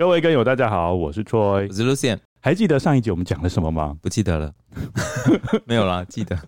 各位跟友，大家好，我是 Troy，我是 Lucian。还记得上一集我们讲了什么吗？不记得了，没有啦，记得。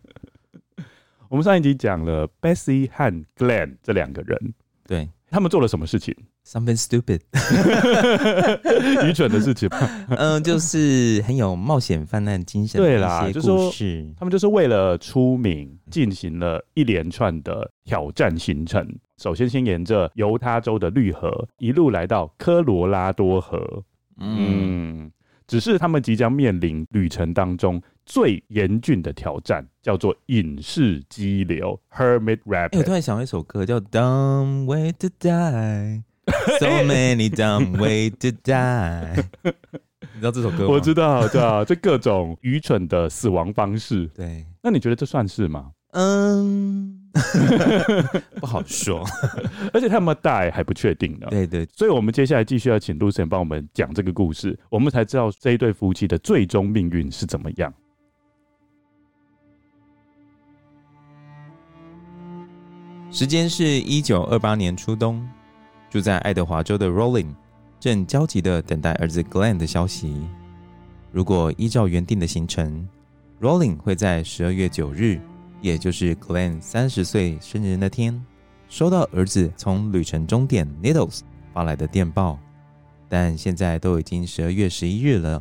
我们上一集讲了 Bessie 和 Glenn 这两个人，对，他们做了什么事情？Something stupid，愚蠢的事情。嗯，就是很有冒险犯难精神。对啦，就是说他们就是为了出名，进行了一连串的挑战行程。首先，先沿着犹他州的绿河一路来到科罗拉多河。嗯，只是他们即将面临旅程当中最严峻的挑战，叫做隐士激流 （Hermit Rapid）。欸，我突然想到一首歌，叫《Dumb Way to Die》So many dumb way to die。你知道这首歌吗？我知道，知道，这各种愚蠢的死亡方式。对，那你觉得这算是吗？嗯。不好说，而且他们带还不确定呢。对对，所以我们接下来继续要请 Lucien 帮我们讲这个故事，我们才知道这一对夫妻的最终命运是怎么样。时间是一九二八年初冬，住在爱德华州的 Rolling 正焦急的等待儿子 Glenn 的消息。如果依照原定的行程，Rolling 会在十二月九日。也就是 Glenn 三十岁生日那天，收到儿子从旅程终点 Needles 发来的电报，但现在都已经十二月十一日了，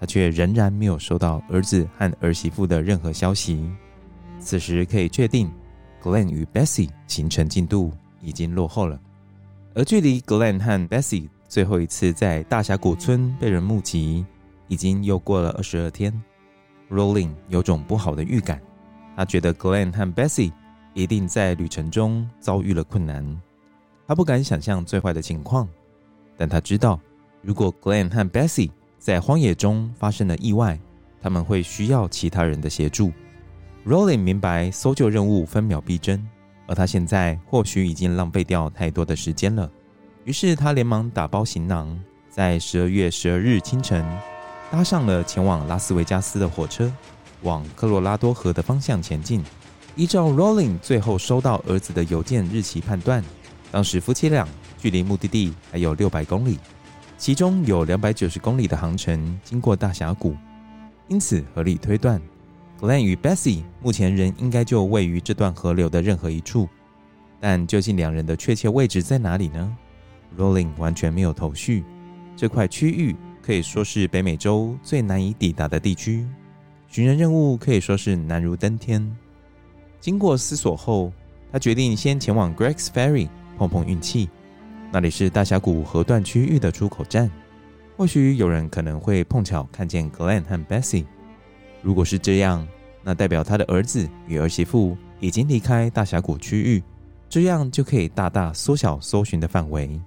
他却仍然没有收到儿子和儿媳妇的任何消息。此时可以确定，Glenn 与 Bessie 行程进度已经落后了，而距离 Glenn 和 Bessie 最后一次在大峡谷村被人目击，已经又过了二十二天。Rolling 有种不好的预感。他觉得 Glenn 和 Bessie 一定在旅程中遭遇了困难，他不敢想象最坏的情况，但他知道，如果 Glenn 和 Bessie 在荒野中发生了意外，他们会需要其他人的协助。Rolling 明白搜救任务分秒必争，而他现在或许已经浪费掉太多的时间了。于是他连忙打包行囊，在十二月十二日清晨搭上了前往拉斯维加斯的火车。往科罗拉多河的方向前进。依照 Rolling 最后收到儿子的邮件日期判断，当时夫妻俩距离目的地还有六百公里，其中有两百九十公里的航程经过大峡谷，因此合理推断，Glenn 与 Bessie 目前仍应该就位于这段河流的任何一处。但究竟两人的确切位置在哪里呢？Rolling 完全没有头绪。这块区域可以说是北美洲最难以抵达的地区。寻人任务可以说是难如登天。经过思索后，他决定先前往 Greg's Ferry 碰碰运气。那里是大峡谷河段区域的出口站，或许有人可能会碰巧看见 Glenn 和 Bessie。如果是这样，那代表他的儿子与儿媳妇已经离开大峡谷区域，这样就可以大大缩小搜寻的范围。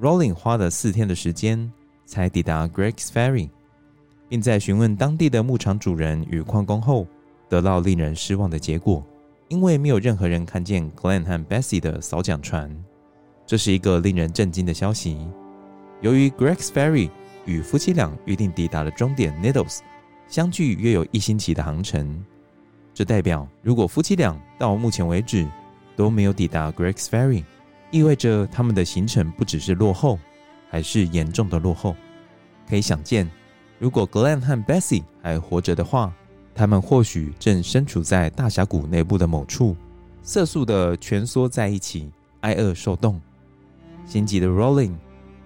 Rolling 花了四天的时间才抵达 Greg's Ferry。并在询问当地的牧场主人与矿工后，得到令人失望的结果，因为没有任何人看见 Glenn 和 Bessie 的扫桨船。这是一个令人震惊的消息。由于 Greg's Ferry 与夫妻俩预定抵达的终点 Needles 相距约有一星期的航程，这代表如果夫妻俩到目前为止都没有抵达 Greg's Ferry，意味着他们的行程不只是落后，还是严重的落后。可以想见。如果 Glenn 和 Bessie 还活着的话，他们或许正身处在大峡谷内部的某处，瑟缩的蜷缩在一起，挨饿受冻。心急的 Rolling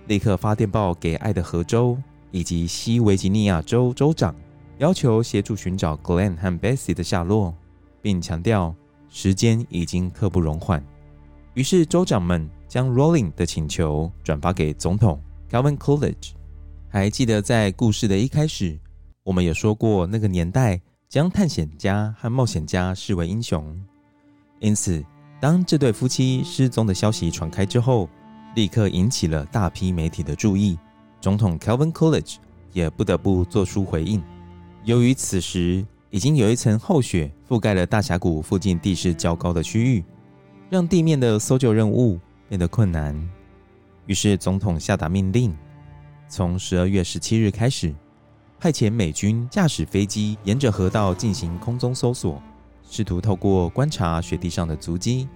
立刻发电报给爱德荷州以及西维吉尼亚州州长，要求协助寻找 Glenn 和 Bessie 的下落，并强调时间已经刻不容缓。于是州长们将 Rolling 的请求转发给总统 Calvin Coolidge。还记得在故事的一开始，我们有说过，那个年代将探险家和冒险家视为英雄，因此当这对夫妻失踪的消息传开之后，立刻引起了大批媒体的注意。总统 Calvin Coolidge 也不得不做出回应。由于此时已经有一层厚雪覆盖了大峡谷附近地势较高的区域，让地面的搜救任务变得困难，于是总统下达命令。从十二月十七日开始，派遣美军驾驶飞机沿着河道进行空中搜索，试图透过观察雪地上的足迹，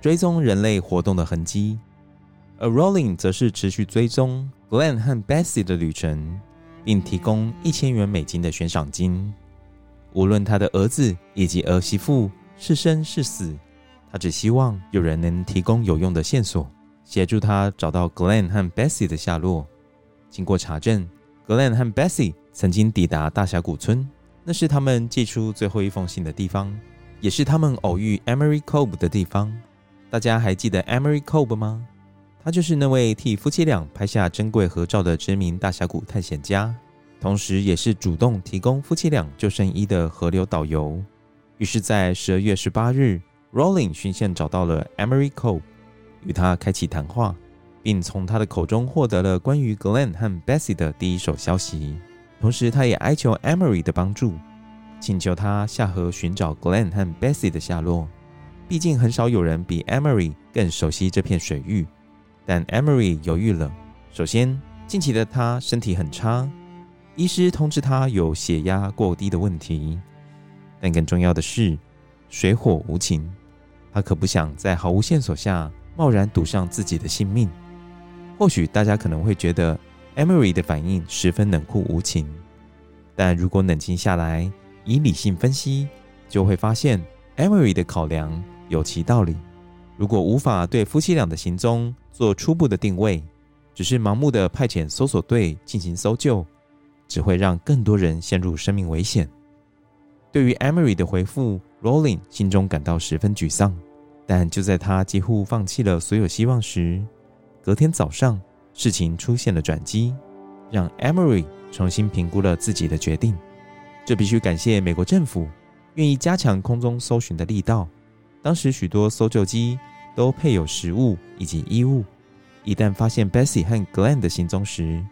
追踪人类活动的痕迹。而 Rolling 则是持续追踪 Glenn 和 Bessie 的旅程，并提供一千元美金的悬赏金。无论他的儿子以及儿媳妇是生是死，他只希望有人能提供有用的线索，协助他找到 Glenn 和 Bessie 的下落。经过查证，Glenn 和 Bessie 曾经抵达大峡谷村，那是他们寄出最后一封信的地方，也是他们偶遇 Emery Cobb 的地方。大家还记得 Emery Cobb 吗？他就是那位替夫妻俩拍下珍贵合照的知名大峡谷探险家，同时也是主动提供夫妻俩救生衣的河流导游。于是，在十二月十八日，Rolling 循线找到了 Emery Cobb，与他开启谈话。并从他的口中获得了关于 Glenn 和 Bessie 的第一手消息，同时他也哀求 Emery 的帮助，请求他下河寻找 Glenn 和 Bessie 的下落。毕竟很少有人比 Emery 更熟悉这片水域。但 Emery 犹豫了。首先，近期的他身体很差，医师通知他有血压过低的问题。但更重要的是，水火无情，他可不想在毫无线索下贸然赌上自己的性命。或许大家可能会觉得 Emery 的反应十分冷酷无情，但如果冷静下来，以理性分析，就会发现 Emery 的考量有其道理。如果无法对夫妻俩的行踪做初步的定位，只是盲目的派遣搜索队进行搜救，只会让更多人陷入生命危险。对于 Emery 的回复，Rolling 心中感到十分沮丧。但就在他几乎放弃了所有希望时，隔天早上，事情出现了转机，让 Emery 重新评估了自己的决定。这必须感谢美国政府愿意加强空中搜寻的力道。当时许多搜救机都配有食物以及衣物，一旦发现 Bessie 和 Glenn 的行踪时，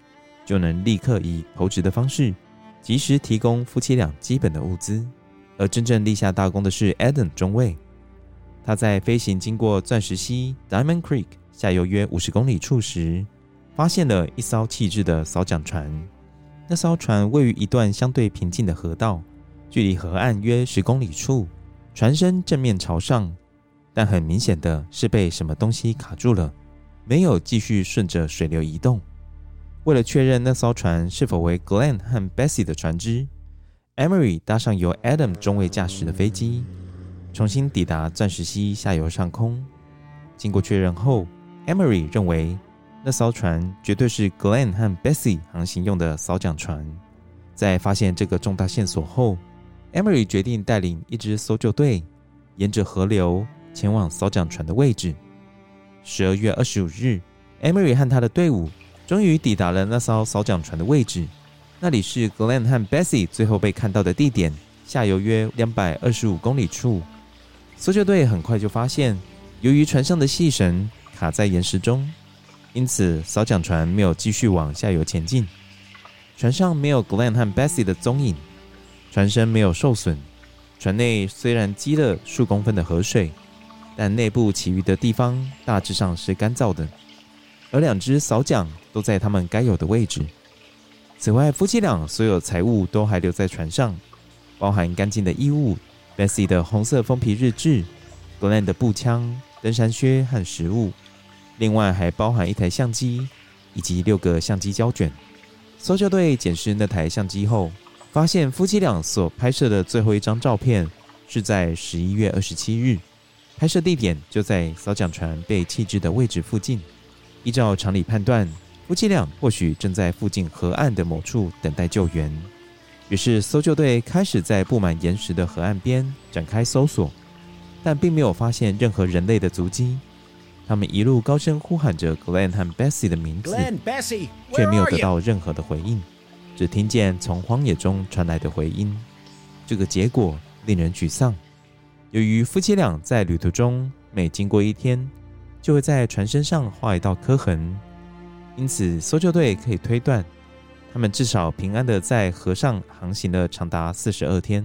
就能立刻以投掷的方式，及时提供夫妻俩基本的物资。而真正立下大功的是 Adam 中尉，他在飞行经过钻石溪 Diamond Creek。下游约五十公里处时，发现了一艘弃置的扫桨船。那艘船位于一段相对平静的河道，距离河岸约十公里处。船身正面朝上，但很明显的是被什么东西卡住了，没有继续顺着水流移动。为了确认那艘船是否为 Glenn 和 Bessie 的船只，Emery 搭上由 Adam 中尉驾驶的飞机，重新抵达钻石溪下游上空。经过确认后，Emery 认为，那艘船绝对是 Glenn 和 Bessie 航行用的扫桨船。在发现这个重大线索后，Emery 决定带领一支搜救队，沿着河流前往扫桨船的位置。十二月二十五日，Emery 和他的队伍终于抵达了那艘扫桨船的位置，那里是 Glenn 和 Bessie 最后被看到的地点，下游约两百二十五公里处。搜救队很快就发现，由于船上的细绳，卡在岩石中，因此扫桨船没有继续往下游前进。船上没有 Glenn 和 Bessie 的踪影，船身没有受损。船内虽然积了数公分的河水，但内部其余的地方大致上是干燥的，而两只扫桨都在他们该有的位置。此外，夫妻俩所有财物都还留在船上，包含干净的衣物、Bessie 的红色封皮日志、Glenn 的步枪、登山靴和食物。另外还包含一台相机以及六个相机胶卷。搜救队检视那台相机后，发现夫妻俩所拍摄的最后一张照片是在十一月二十七日，拍摄地点就在扫桨船被弃置的位置附近。依照常理判断，夫妻俩或许正在附近河岸的某处等待救援。于是搜救队开始在布满岩石的河岸边展开搜索，但并没有发现任何人类的足迹。他们一路高声呼喊着 Glenn 和 Bessie 的名字，Glenn, Bessie, 却没有得到任何的回应，只听见从荒野中传来的回音。这个结果令人沮丧。由于夫妻俩在旅途中每经过一天，就会在船身上画一道刻痕，因此搜救队可以推断，他们至少平安的在河上航行了长达四十二天。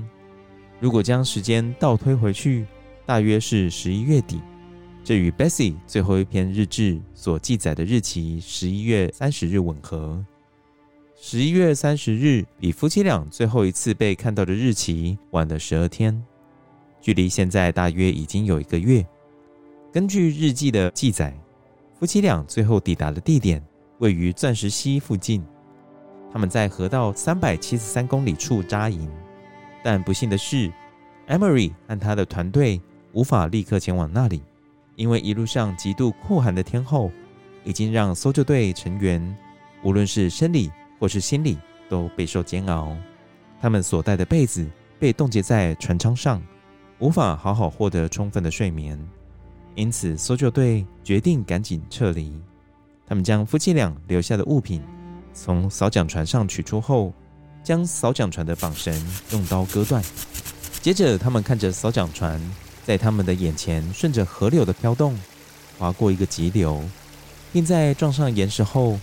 如果将时间倒推回去，大约是十一月底。这与 Bessie 最后一篇日志所记载的日期十一月三十日吻合。十一月三十日比夫妻俩最后一次被看到的日期晚了十二天，距离现在大约已经有一个月。根据日记的记载，夫妻俩最后抵达的地点位于钻石溪附近。他们在河道三百七十三公里处扎营，但不幸的是，Emery 和他的团队无法立刻前往那里。因为一路上极度酷寒的天候，已经让搜救队成员无论是生理或是心理都备受煎熬。他们所带的被子被冻结在船舱上，无法好好获得充分的睡眠。因此，搜救队决定赶紧撤离。他们将夫妻俩留下的物品从扫桨船上取出后，将扫桨船的绑绳用刀割断。接着，他们看着扫桨船。在他们的眼前，顺着河流的飘动，划过一个急流，并在撞上岩石后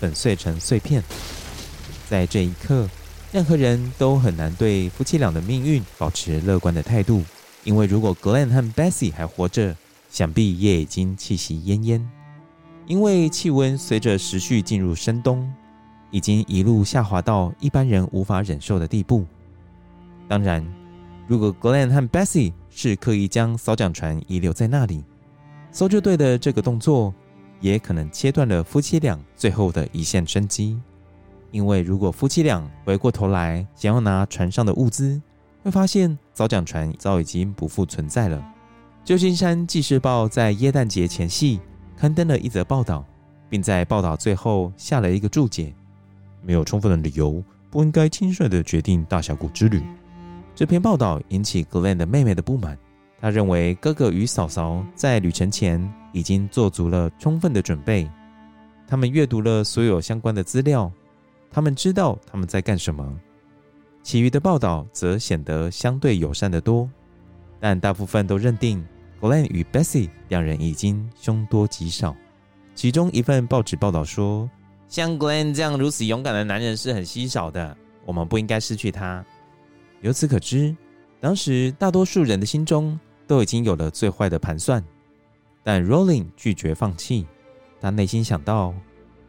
粉碎成碎片。在这一刻，任何人都很难对夫妻俩的命运保持乐观的态度，因为如果 Glenn 和 Bessie 还活着，想必也已经气息奄奄。因为气温随着时序进入深冬，已经一路下滑到一般人无法忍受的地步。当然，如果 Glenn 和 Bessie 是刻意将扫桨船遗留在那里，搜救队的这个动作也可能切断了夫妻俩最后的一线生机。因为如果夫妻俩回过头来想要拿船上的物资，会发现扫桨船早已经不复存在了。旧金山纪事报在耶诞节前夕刊登了一则报道，并在报道最后下了一个注解：没有充分的理由，不应该轻率地决定大峡谷之旅。这篇报道引起 Glenn 的妹妹的不满，她认为哥哥与嫂嫂在旅程前已经做足了充分的准备，他们阅读了所有相关的资料，他们知道他们在干什么。其余的报道则显得相对友善得多，但大部分都认定 Glenn 与 Bessie 两人已经凶多吉少。其中一份报纸报道说，像 Glenn 这样如此勇敢的男人是很稀少的，我们不应该失去他。由此可知，当时大多数人的心中都已经有了最坏的盘算，但 Rolling 拒绝放弃。他内心想到，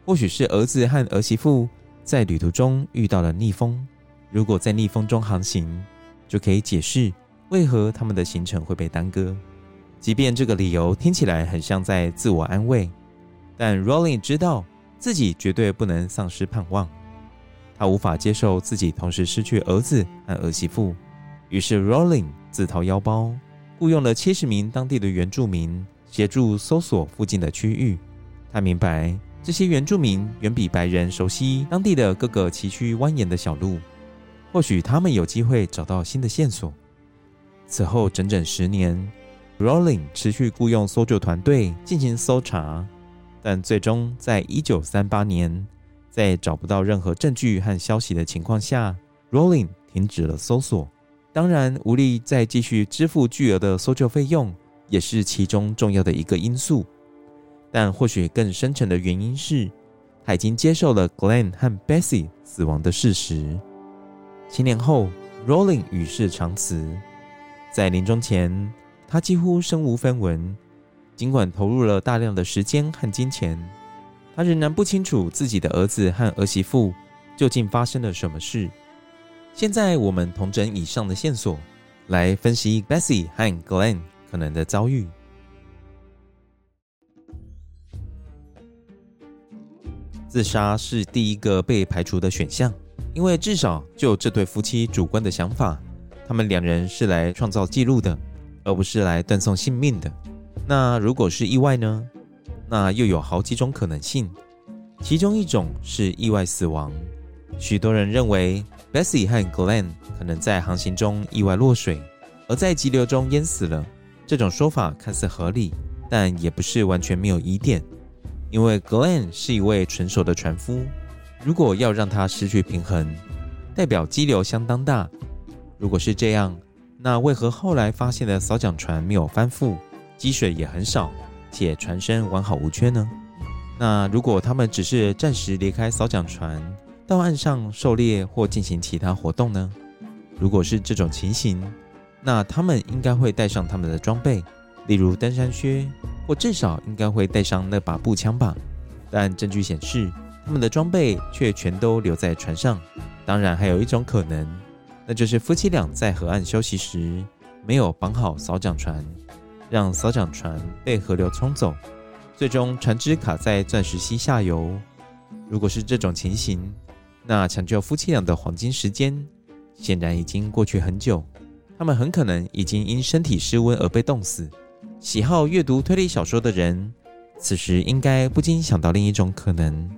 或许是儿子和儿媳妇在旅途中遇到了逆风，如果在逆风中航行，就可以解释为何他们的行程会被耽搁。即便这个理由听起来很像在自我安慰，但 Rolling 知道自己绝对不能丧失盼望。他无法接受自己同时失去儿子和儿媳妇，于是 Rolling 自掏腰包，雇佣了七十名当地的原住民协助搜索附近的区域。他明白，这些原住民远比白人熟悉当地的各个崎岖蜿蜒的小路，或许他们有机会找到新的线索。此后整整十年，Rolling 持续雇佣搜救团队进行搜查，但最终在一九三八年。在找不到任何证据和消息的情况下，Rolling 停止了搜索。当然，无力再继续支付巨额的搜救费用，也是其中重要的一个因素。但或许更深层的原因是，他已经接受了 Glenn 和 Bessie 死亡的事实。七年后，Rolling 与世长辞。在临终前，他几乎身无分文，尽管投入了大量的时间和金钱。他仍然不清楚自己的儿子和儿媳妇究竟发生了什么事。现在，我们同整以上的线索，来分析 Bessie 和 Glenn 可能的遭遇。自杀是第一个被排除的选项，因为至少就这对夫妻主观的想法，他们两人是来创造记录的，而不是来断送性命的。那如果是意外呢？那又有好几种可能性，其中一种是意外死亡，许多人认为 Bessie 和 Glen 可能在航行中意外落水，而在急流中淹死了。这种说法看似合理，但也不是完全没有疑点。因为 Glenn 是一位纯熟的船夫，如果要让它失去平衡，代表激流相当大。如果是这样，那为何后来发现的扫奖船没有翻覆，积水也很少，且船身完好无缺呢？那如果他们只是暂时离开扫奖船，到岸上狩猎或进行其他活动呢？如果是这种情形，那他们应该会带上他们的装备，例如登山靴，或至少应该会带上那把步枪吧。但证据显示，他们的装备却全都留在船上。当然，还有一种可能，那就是夫妻俩在河岸休息时没有绑好扫奖船，让扫奖船被河流冲走。最终，船只卡在钻石溪下游。如果是这种情形，那抢救夫妻俩的黄金时间显然已经过去很久。他们很可能已经因身体失温而被冻死。喜好阅读推理小说的人，此时应该不禁想到另一种可能：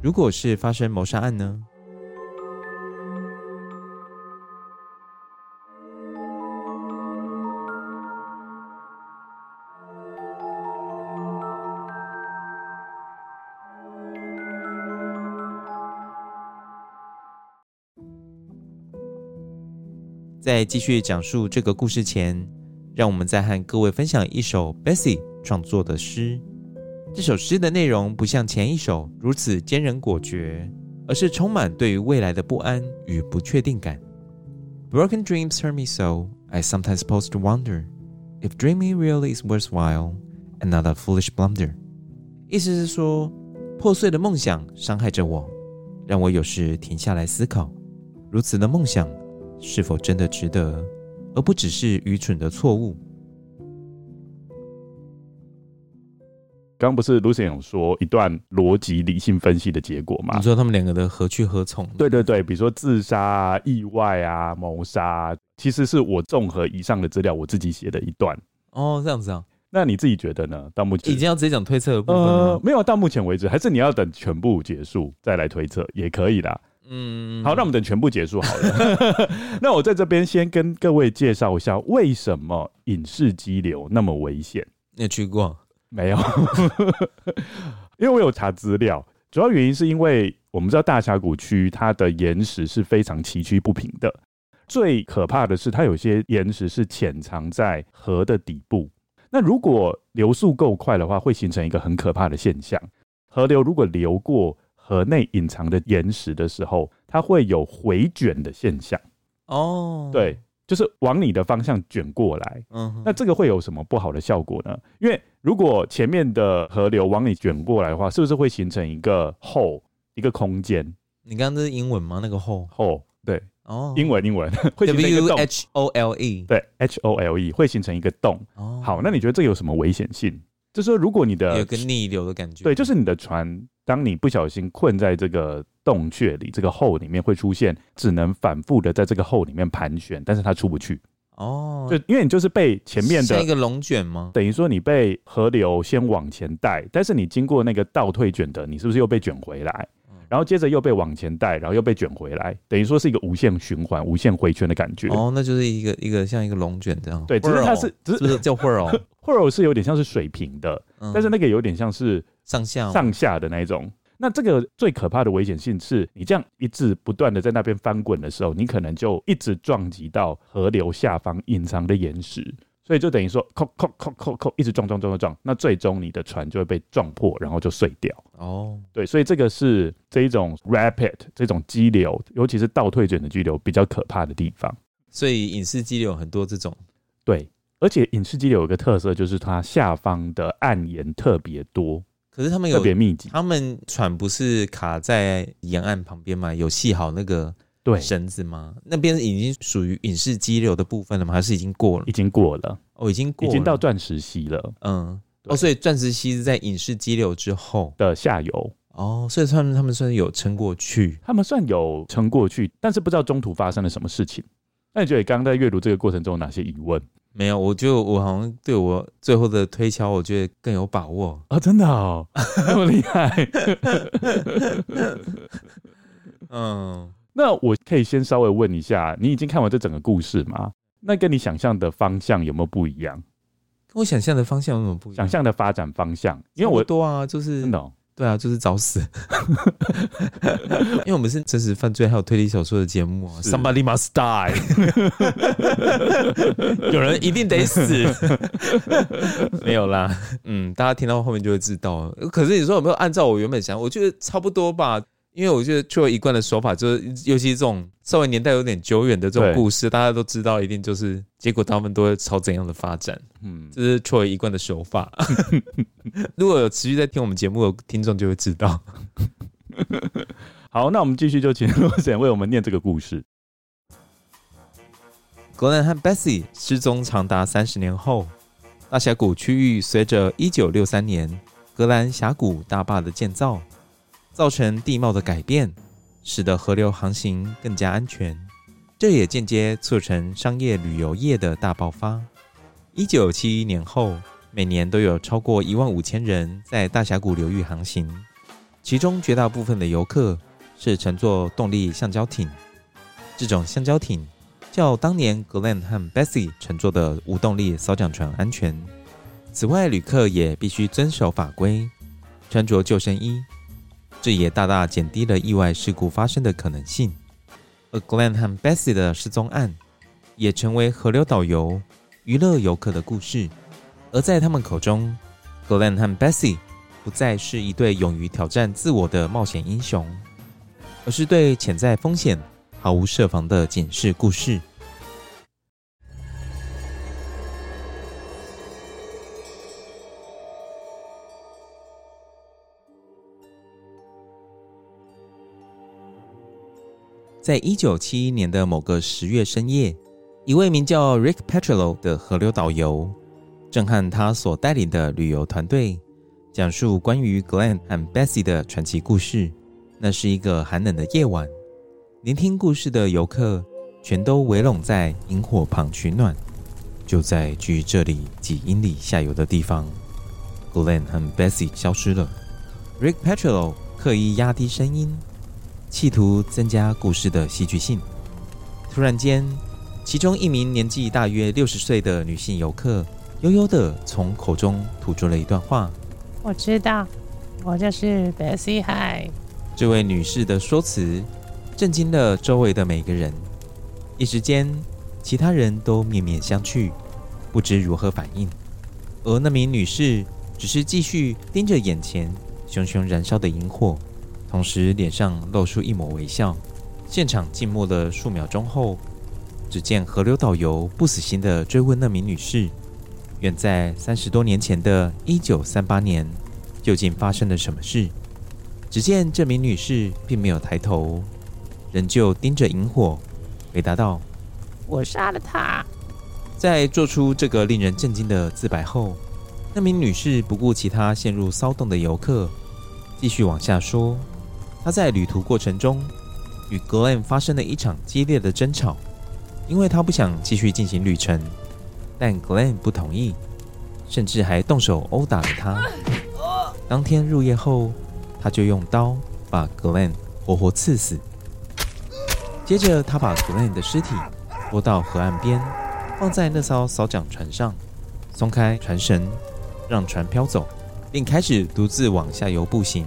如果是发生谋杀案呢？在继续讲述这个故事前，让我们再和各位分享一首 Bessie 创作的诗。这首诗的内容不像前一首如此坚韧果决，而是充满对于未来的不安与不确定感。Broken dreams hurt me so, I sometimes pause to wonder if dreaming really is worthwhile and not a foolish blunder。意思是说，破碎的梦想伤害着我，让我有时停下来思考，如此的梦想。是否真的值得，而不只是愚蠢的错误？刚刚不是 Lucien 有说一段逻辑理性分析的结果吗？你说他们两个的何去何从？对对对，比如说自杀啊、意外啊、谋杀啊，其实是我综合以上的资料，我自己写的一段。哦，这样子啊？那你自己觉得呢？到目前已经要直接讲推测的部分了？呃，没有，到目前为止，还是你要等全部结束再来推测也可以啦。嗯，好，那我们等全部结束好了。那我在这边先跟各位介绍一下，为什么影视激流那么危险？你有去过？没有，因为我有查资料，主要原因是因为我们知道大峡谷区它的岩石是非常崎岖不平的，最可怕的是它有些岩石是潜藏在河的底部。那如果流速够快的话，会形成一个很可怕的现象：河流如果流过。河内隐藏的岩石的时候，它会有回卷的现象。哦，对，就是往你的方向卷过来。嗯哼，那这个会有什么不好的效果呢？因为如果前面的河流往你卷过来的话，是不是会形成一个 hole 一个空间？你刚刚这是英文吗？那个 hole hole 对，哦，英文英文 会形成一个洞。W H O L E 对，H O L E 会形成一个洞。哦，好，那你觉得这有什么危险性？就是说，如果你的有个逆流的感觉，对，就是你的船。当你不小心困在这个洞穴里，这个后里面会出现，只能反复的在这个后里面盘旋，但是它出不去。哦，就因为你就是被前面的像一个龙卷吗？等于说你被河流先往前带，但是你经过那个倒退卷的，你是不是又被卷回来？然后接着又被往前带，然后又被卷回来，等于说是一个无限循环、无限回圈的感觉。哦，那就是一个一个像一个龙卷这样。对，只是它是只是叫 whirl，whirl 是有点像是水平的，嗯、但是那个有点像是。上下上下的那一种，那这个最可怕的危险性是，你这样一直不断的在那边翻滚的时候，你可能就一直撞击到河流下方隐藏的岩石，所以就等于说，扣扣扣扣扣，一直撞撞撞撞撞，那最终你的船就会被撞破，然后就碎掉。哦，对，所以这个是这一种 rapid 这种激流，尤其是倒退卷的激流比较可怕的地方。所以隐式激流很多这种，对，而且隐式激流有一个特色，就是它下方的暗岩特别多。可是他们有特别密集，他们船不是卡在沿岸旁边吗？有系好那个对绳子吗？那边已经属于影视激流的部分了吗？还是已经过了？已经过了哦，已经过了，已经到钻石溪了。嗯，哦，所以钻石溪是在影视激流之后的下游哦，所以他们他们算有撑过去，他们算有撑过去，但是不知道中途发生了什么事情。那你觉得刚刚在阅读这个过程中有哪些疑问？没有，我觉得我好像对我最后的推敲，我觉得更有把握啊！真的哦，那么厉害。嗯，那我可以先稍微问一下，你已经看完这整个故事吗？那跟你想象的方向有没有不一样？跟我想象的方向有没有不一样？想象的发展方向，因为我多啊，就是真的、哦。对啊，就是找死，因为我们是真实犯罪还有推理小说的节目啊。Somebody must die，有人一定得死。没有啦，嗯，大家听到后面就会知道。可是你说有没有按照我原本想？我觉得差不多吧。因为我觉得就一贯的手法，就是尤其这种稍微年代有点久远的这种故事，大家都知道，一定就是结果他们都会朝怎样的发展。嗯，这是作为一贯的手法。如果有持续在听我们节目的听众就会知道。好，那我们继续就请罗森为我们念这个故事。格兰和 Bessie 失踪长达三十年后，大峡谷区域随着一九六三年格兰峡谷大坝的建造。造成地貌的改变，使得河流航行更加安全，这也间接促成商业旅游业的大爆发。一九七一年后，每年都有超过一万五千人在大峡谷流域航行，其中绝大部分的游客是乘坐动力橡胶艇。这种橡胶艇较当年 Glenn 和 Bessie 乘坐的无动力扫桨船安全。此外，旅客也必须遵守法规，穿着救生衣。这也大大减低了意外事故发生的可能性，而 Glenn 和 Bessie 的失踪案也成为河流导游娱乐游客的故事。而在他们口中，Glenn 和 Bessie 不再是一对勇于挑战自我的冒险英雄，而是对潜在风险毫无设防的警示故事。在一九七一年的某个十月深夜，一位名叫 Rick Petrello 的河流导游，正和他所带领的旅游团队讲述关于 Glenn 和 Bessie 的传奇故事。那是一个寒冷的夜晚，聆听故事的游客全都围拢在萤火旁取暖。就在距这里几英里下游的地方，Glenn 和 Bessie 消失了。Rick Petrello 刻意压低声音。企图增加故事的戏剧性。突然间，其中一名年纪大约六十岁的女性游客悠悠的从口中吐出了一段话：“我知道，我就是 Bessie High。”这位女士的说辞震惊了周围的每个人，一时间，其他人都面面相觑，不知如何反应。而那名女士只是继续盯着眼前熊熊燃烧的萤火。同时，脸上露出一抹微笑。现场静默了数秒钟后，只见河流导游不死心的追问那名女士：“远在三十多年前的一九三八年，究竟发生了什么事？”只见这名女士并没有抬头，仍旧盯着萤火，回答道：“我杀了他。”在做出这个令人震惊的自白后，那名女士不顾其他陷入骚动的游客，继续往下说。他在旅途过程中与 Glenn 发生了一场激烈的争吵，因为他不想继续进行旅程，但 Glenn 不同意，甚至还动手殴打了他。当天入夜后，他就用刀把 Glenn 活活刺死。接着，他把 Glenn 的尸体拖到河岸边，放在那艘扫桨船上，松开船绳，让船飘走，并开始独自往下游步行。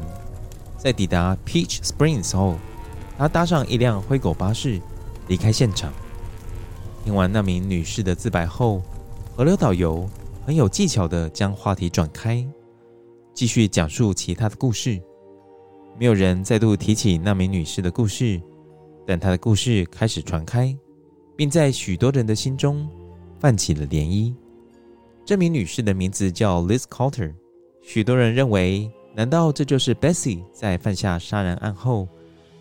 在抵达 Peach Springs 后，他搭上一辆灰狗巴士离开现场。听完那名女士的自白后，河流导游很有技巧地将话题转开，继续讲述其他的故事。没有人再度提起那名女士的故事，但她的故事开始传开，并在许多人的心中泛起了涟漪。这名女士的名字叫 Liz Carter，许多人认为。难道这就是 Bessie 在犯下杀人案后，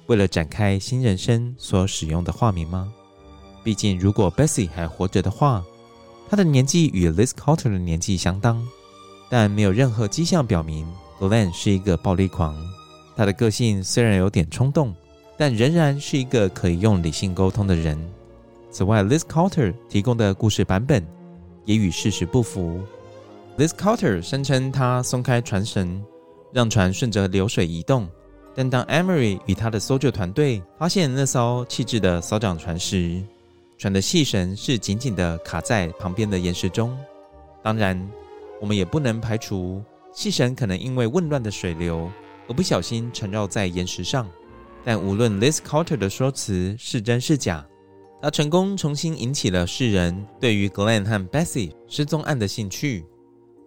为了展开新人生所使用的化名吗？毕竟，如果 Bessie 还活着的话，她的年纪与 Liz Carter 的年纪相当，但没有任何迹象表明 Glenn 是一个暴力狂。他的个性虽然有点冲动，但仍然是一个可以用理性沟通的人。此外，Liz Carter 提供的故事版本也与事实不符。Liz Carter 声称他松开船绳。让船顺着流水移动，但当 Emery 与他的搜救团队发现那艘弃置的扫奖船时，船的细绳是紧紧地卡在旁边的岩石中。当然，我们也不能排除细绳可能因为混乱的水流而不小心缠绕在岩石上。但无论 Liz Carter 的说辞是真是假，他成功重新引起了世人对于 Glenn 和 Bessie 失踪案的兴趣。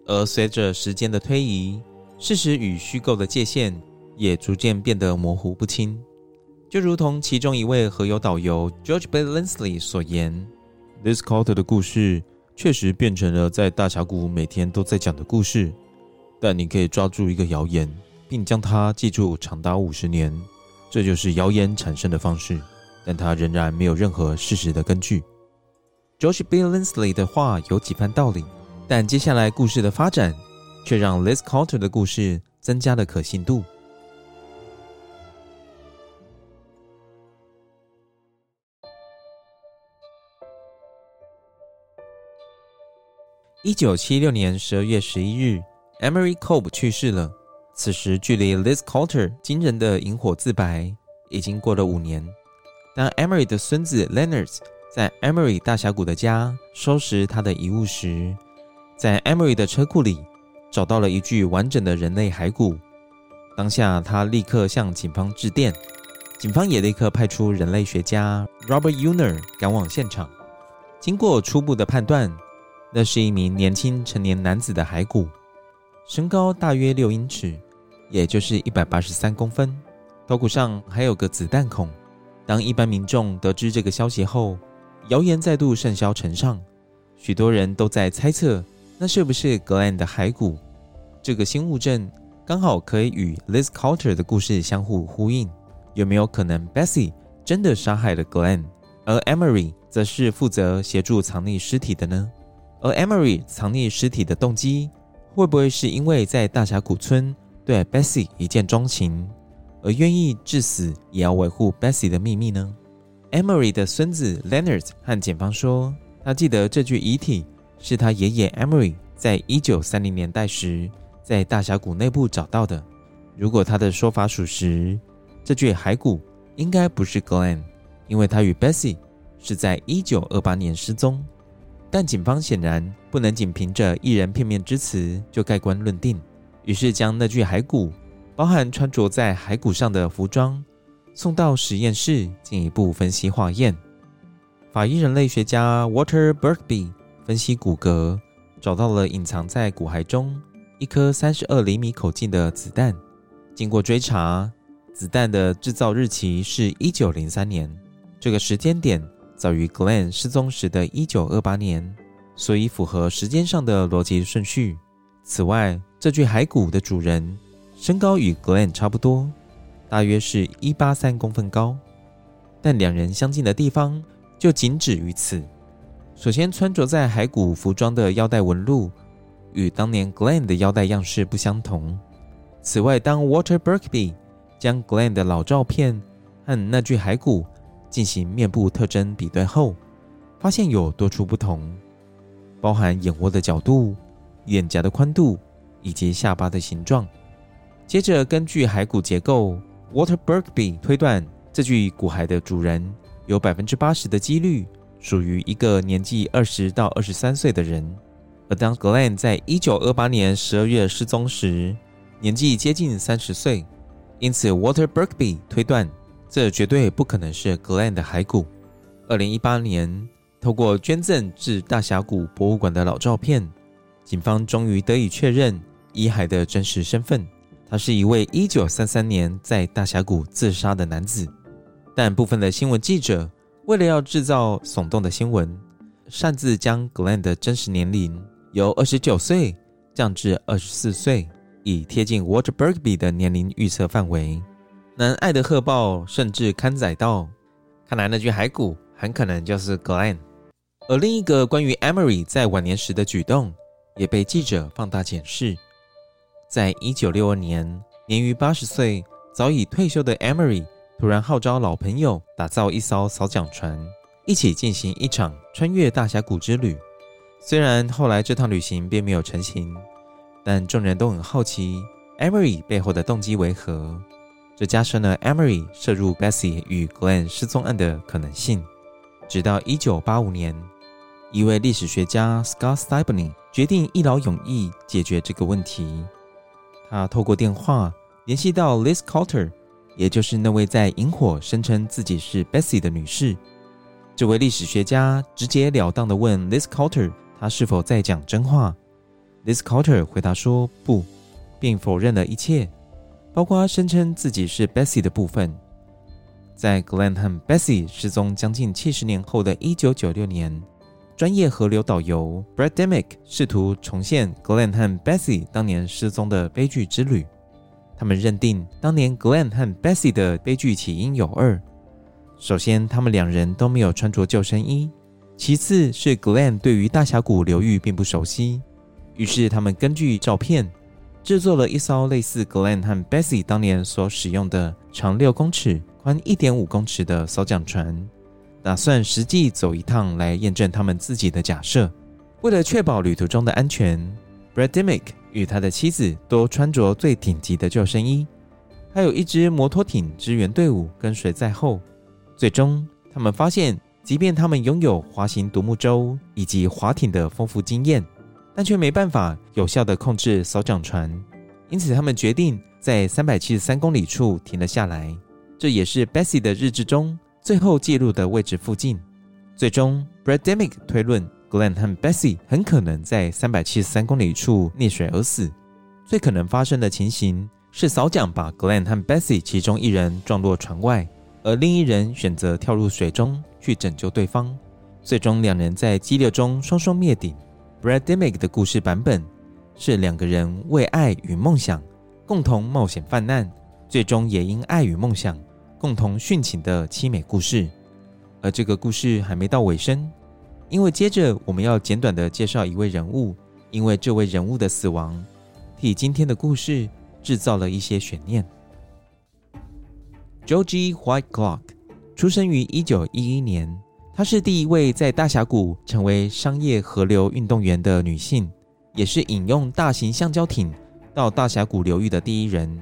而随着时间的推移，事实与虚构的界限也逐渐变得模糊不清。就如同其中一位河游导游 George B. Linsley 所言：“Liz Carter 的故事确实变成了在大峡谷每天都在讲的故事，但你可以抓住一个谣言，并将它记住长达五十年。”这就是谣言产生的方式，但它仍然没有任何事实的根据。George B. Linsley 的话有几番道理，但接下来故事的发展却让 Liz Carter 的故事增加了可信度。一九七六年十二月十一日，Emery Cobb 去世了。此时，距离 Liz Carter 惊人的引火自白已经过了五年。当 Emery 的孙子 Leonard 在 Emery 大峡谷的家收拾他的遗物时，在 Emery 的车库里找到了一具完整的人类骸骨。当下，他立刻向警方致电，警方也立刻派出人类学家 Robert Uner 赶往现场。经过初步的判断，那是一名年轻成年男子的骸骨。身高大约六英尺，也就是一百八十三公分。头骨上还有个子弹孔。当一般民众得知这个消息后，谣言再度甚嚣尘上，许多人都在猜测那是不是 Glenn 的骸骨。这个新物证刚好可以与 Liz Carter 的故事相互呼应。有没有可能 Bessie 真的杀害了 Glenn，而 Emery 则是负责协助藏匿尸体的呢？而 Emery 藏匿尸体的动机，会不会是因为在大峡谷村对 Bessie 一见钟情，而愿意至死也要维护 Bessie 的秘密呢？Emery 的孙子 Leonard 和检方说，他记得这具遗体是他爷爷 Emery 在一九三零年代时在大峡谷内部找到的。如果他的说法属实，这具骸骨应该不是 Glenn，因为他与 Bessie 是在一九二八年失踪。但警方显然不能仅凭着一人片面之词就盖棺论定，于是将那具骸骨，包含穿着在骸骨上的服装，送到实验室进一步分析化验。法医人类学家 Water Burkby 分析骨骼，找到了隐藏在骨骸中一颗三十二厘米口径的子弹。经过追查，子弹的制造日期是一九零三年，这个时间点。早于 Glenn 失踪时的1928年，所以符合时间上的逻辑顺序。此外，这具骸骨的主人身高与 Glenn 差不多，大约是一八三公分高，但两人相近的地方就仅止于此。首先，穿着在骸骨服装的腰带纹路与当年 Glenn 的腰带样式不相同。此外，当 Water Berkby 将 Glenn 的老照片和那具骸骨进行面部特征比对后，发现有多处不同，包含眼窝的角度、脸颊的宽度以及下巴的形状。接着，根据骸骨结构，Water Berkby 推断，这具骨骸的主人有百分之八十的几率属于一个年纪二十到二十三岁的人。而当 Glenn 在一九二八年十二月失踪时，年纪接近三十岁，因此 Walter Berkby 推断。这绝对不可能是 Glenn 的骸骨。二零一八年，透过捐赠至大峡谷博物馆的老照片，警方终于得以确认遗骸的真实身份。他是一位一九三三年在大峡谷自杀的男子。但部分的新闻记者为了要制造耸动的新闻，擅自将 Glenn 的真实年龄由二十九岁降至二十四岁，以贴近 Walter Bergby 的年龄预测范围。南爱德荷报甚至刊载道：“看来那具骸骨很可能就是 Glenn。”而另一个关于 Emery 在晚年时的举动，也被记者放大检视。在一九六二年，年逾八十岁、早已退休的 Emery 突然号召老朋友打造一艘扫奖船，一起进行一场穿越大峡谷之旅。虽然后来这趟旅行并没有成行，但众人都很好奇 Emery 背后的动机为何。这加深了 Emery 涉入 Bessie 与 Glenn 失踪案的可能性。直到一九八五年，一位历史学家 Scott Stibney 决定一劳永逸解决这个问题。他透过电话联系到 Liz Carter，也就是那位在萤火声称自己是 Bessie 的女士。这位历史学家直截了当地问 Liz Carter，她是否在讲真话？Liz Carter 回答说不，并否认了一切。包括声称自己是 Bessie 的部分，在 Glenn 和 Bessie 失踪将近七十年后的一九九六年，专业河流导游 Brad Demick 试图重现 Glenn 和 Bessie 当年失踪的悲剧之旅。他们认定，当年 Glenn 和 Bessie 的悲剧起因有二：首先，他们两人都没有穿着救生衣；其次是 Glenn 对于大峡谷流域并不熟悉。于是，他们根据照片。制作了一艘类似 Glenn 和 Bessie 当年所使用的长六公尺、宽一点五公尺的扫桨船，打算实际走一趟来验证他们自己的假设。为了确保旅途中的安全，Brad Dimick 与他的妻子都穿着最顶级的救生衣，还有一支摩托艇支援队伍跟随在后。最终，他们发现，即便他们拥有滑行独木舟以及划艇的丰富经验。但却没办法有效地控制扫桨船，因此他们决定在三百七十三公里处停了下来。这也是 Bessie 的日志中最后记录的位置附近。最终，Brad Dimick 推论，Glenn 和 Bessie 很可能在三百七十三公里处溺水而死。最可能发生的情形是扫桨把 Glenn 和 Bessie 其中一人撞落船外，而另一人选择跳入水中去拯救对方。最终，两人在激流中双双灭顶。Brad Dimick 的故事版本是两个人为爱与梦想共同冒险犯难，最终也因爱与梦想共同殉情的凄美故事。而这个故事还没到尾声，因为接着我们要简短的介绍一位人物，因为这位人物的死亡替今天的故事制造了一些悬念。Georgie Whiteclock 出生于一九一一年。她是第一位在大峡谷成为商业河流运动员的女性，也是引用大型橡胶艇到大峡谷流域的第一人。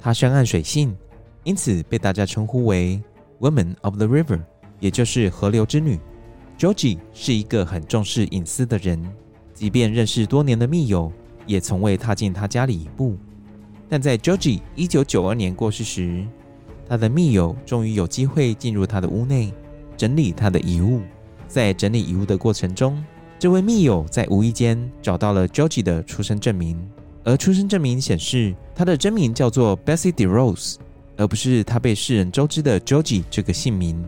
她深谙水性，因此被大家称呼为 “Women of the River”，也就是河流之女。Georgie 是一个很重视隐私的人，即便认识多年的密友，也从未踏进她家里一步。但在 Georgie 一九九二年过世时，他的密友终于有机会进入他的屋内。整理他的遗物，在整理遗物的过程中，这位密友在无意间找到了 Georgie 的出生证明，而出生证明显示他的真名叫做 Bessie DeRose，而不是他被世人周知的 Georgie 这个姓名。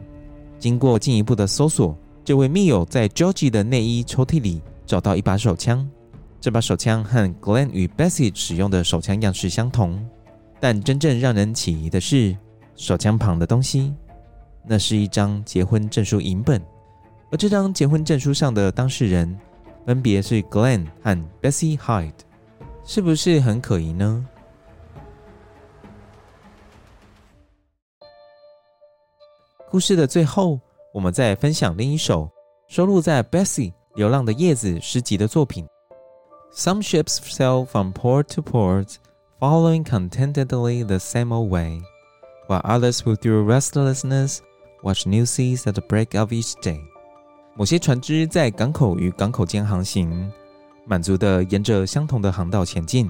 经过进一步的搜索，这位密友在 Georgie 的内衣抽屉里找到一把手枪，这把手枪和 Glenn 与 Bessie 使用的手枪样式相同，但真正让人起疑的是手枪旁的东西。那是一张结婚证书影本，而这张结婚证书上的当事人分别是 Glenn 和 Bessie Hyde，是不是很可疑呢？故事的最后，我们再分享另一首收录在 Bessie《流浪的叶子》诗集的作品。Some ships sail from port to port, following contentedly the same old way, while others who through restlessness Watch new seas at the break of each day。某些船只在港口与港口间航行，满足地沿着相同的航道前进；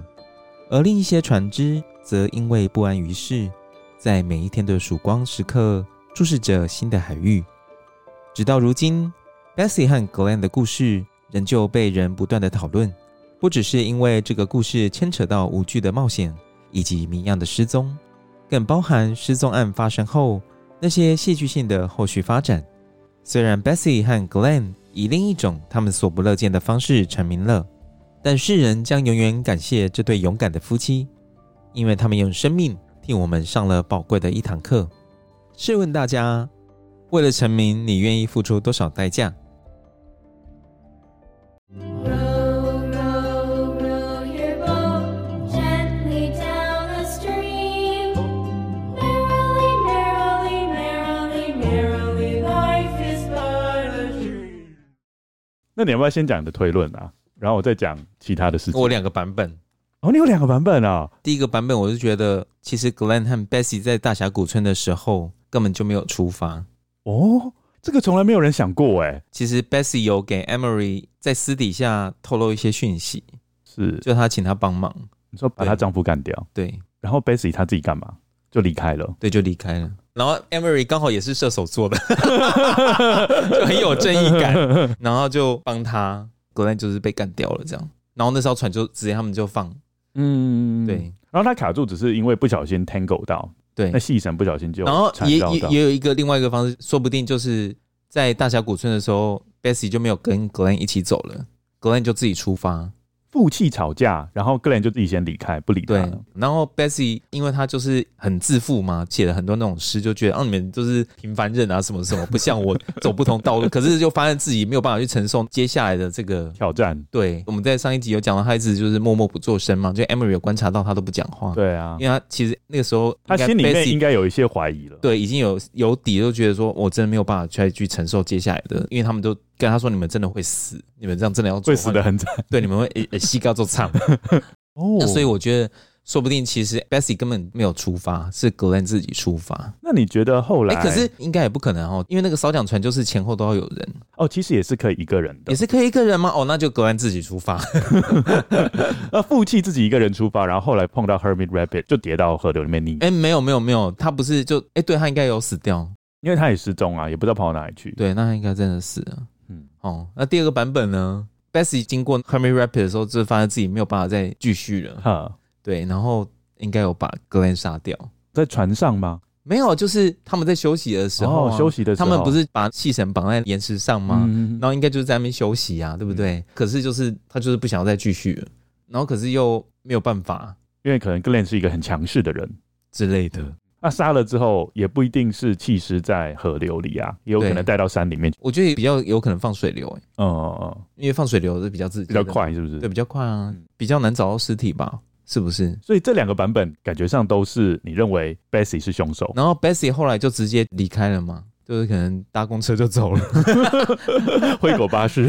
而另一些船只则因为不安于世，在每一天的曙光时刻注视着新的海域。直到如今，Bessie 和 Glenn 的故事仍旧被人不断的讨论，不只是因为这个故事牵扯到无惧的冒险以及谜样的失踪，更包含失踪案发生后。那些戏剧性的后续发展，虽然 Bessie 和 Glenn 以另一种他们所不乐见的方式成名了，但世人将永远感谢这对勇敢的夫妻，因为他们用生命替我们上了宝贵的一堂课。试问大家，为了成名，你愿意付出多少代价？那你要不要先讲你的推论啊？然后我再讲其他的事情。我两个版本，哦，你有两个版本啊？第一个版本我是觉得，其实 Glenn 和 Bessie 在大峡谷村的时候根本就没有出发。哦，这个从来没有人想过哎。其实 Bessie 有给 Emery 在私底下透露一些讯息，是就他请他帮忙，你说把她丈夫干掉，对，然后 Bessie 她自己干嘛？就离开了，对，就离开了。然后 Emery 刚好也是射手座的，就很有正义感，然后就帮他 Glenn 就是被干掉了这样。然后那艘船就直接他们就放。嗯，对。然后他卡住，只是因为不小心 tangle 到，对，那细绳不小心就。然后也也也有一个另外一个方式，说不定就是在大峡谷村的时候，Bessie 就没有跟 Glenn 一起走了，Glenn 就自己出发。夫妻吵架，然后 Glenn 就自己先离开，不理他然后 Bessie 因为他就是很自负嘛，写了很多那种诗，就觉得哦，你们就是平凡人啊，什么什么，不像我走不同道路。可是就发现自己没有办法去承受接下来的这个挑战。对，我们在上一集有讲到，他一直就是默默不作声嘛，就 Emery 有观察到他都不讲话。对啊，因为他其实那个时候他心里面应该有一些怀疑了。对，已经有有底，就觉得说我真的没有办法再去承受接下来的，因为他们都。跟他说：“你们真的会死，你们这样真的要做会死的很惨。对，你们会膝盖做惨。哦，那所以我觉得，说不定其实 Bessie 根本没有出发，是 Glenn 自己出发。那你觉得后来？可是应该也不可能哦，因为那个烧奖船就是前后都要有人哦。其实也是可以一个人的，也是可以一个人吗？哦，那就 Glenn 自己出发。那负气自己一个人出发，然后后来碰到 Hermit Rabbit 就跌到河流里面溺。哎，没有没有没有，他不是就哎，对他应该有死掉，因为他也失踪啊，也不知道跑到哪里去。对，那他应该真的死了。”嗯，哦，那第二个版本呢？Bessie 经过 Hermit Rapids 的时候，就发现自己没有办法再继续了。哈，对，然后应该有把 Glenn 杀掉，在船上吗？没有，就是他们在休息的时候、啊哦，休息的时候，他们不是把细绳绑在岩石上吗？嗯、然后应该就是在那边休息啊，对不对？嗯、可是就是他就是不想要再继续了，然后可是又没有办法，因为可能 Glenn 是一个很强势的人之类的。那杀了之后，也不一定是弃尸在河流里啊，也有可能带到山里面。我觉得比较有可能放水流、欸，哎，嗯嗯嗯，因为放水流是比较自比较快，是不是？对，比较快啊，比较难找到尸体吧？是不是？所以这两个版本感觉上都是你认为 Bessie 是凶手，然后 Bessie 后来就直接离开了嘛，就是可能搭公车就走了，灰狗巴士，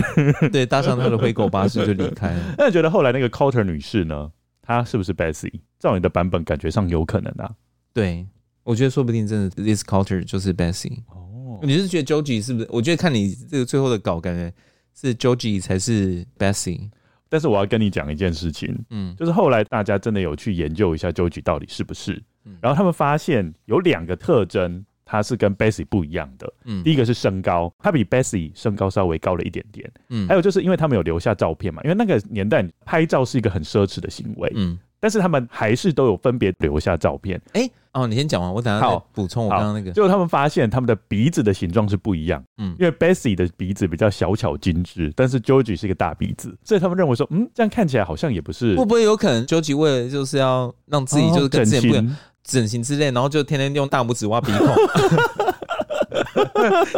对，搭上他的灰狗巴士就离开了。那你觉得后来那个 Coulter 女士呢？她是不是 Bessie？照你的版本，感觉上有可能啊，对。我觉得说不定真的，This culture 就是 Bessie。哦，你是觉得 Joji 是不是？我觉得看你这个最后的稿，感觉是 Joji 才是 Bessie。但是我要跟你讲一件事情，嗯，就是后来大家真的有去研究一下 Joji 到底是不是，嗯，然后他们发现有两个特征，它是跟 Bessie 不一样的。嗯，第一个是身高，它比 Bessie 身高稍微高了一点点。嗯，还有就是因为他们有留下照片嘛，因为那个年代拍照是一个很奢侈的行为。嗯。但是他们还是都有分别留下照片。哎、欸，哦，你先讲完，我等下再补充我刚刚那个。最后他们发现他们的鼻子的形状是不一样。嗯，因为 Bessie 的鼻子比较小巧精致，但是 Georgie 是一个大鼻子，所以他们认为说，嗯，这样看起来好像也不是。会不会有可能 Georgie 为了就是要让自己就是跟之前不一样，整形之类，然后就天天用大拇指挖鼻孔，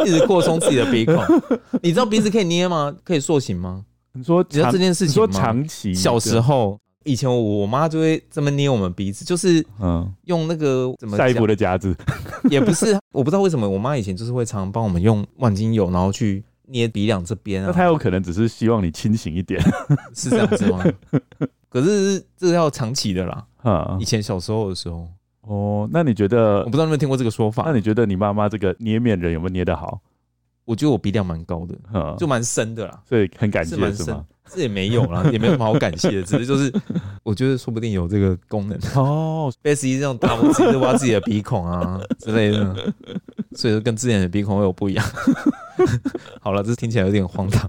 一直扩充自己的鼻孔。你知道鼻子可以捏吗？可以塑形吗？你说你知道这件事情吗？说长期小时候。以前我我妈就会这么捏我们鼻子，就是嗯，用那个怎么下一步的夹子，也不是，我不知道为什么我妈以前就是会常常帮我们用万金油，然后去捏鼻梁这边啊。那她有可能只是希望你清醒一点，是这样子吗？可是这个要长期的啦。以前小时候的时候，哦，那你觉得？我不知道你有没有听过这个说法？那你觉得你妈妈这个捏面人有没有捏得好？我觉得我鼻梁蛮高的，就蛮深的啦，所以很感谢是吗？这也没有啦，也没什么好感谢的，只是就是 我觉得说不定有这个功能哦。Bessie 这种大拇指挖自己的鼻孔啊之类的，所以说跟之前的鼻孔会有不一样。好了，这听起来有点荒唐，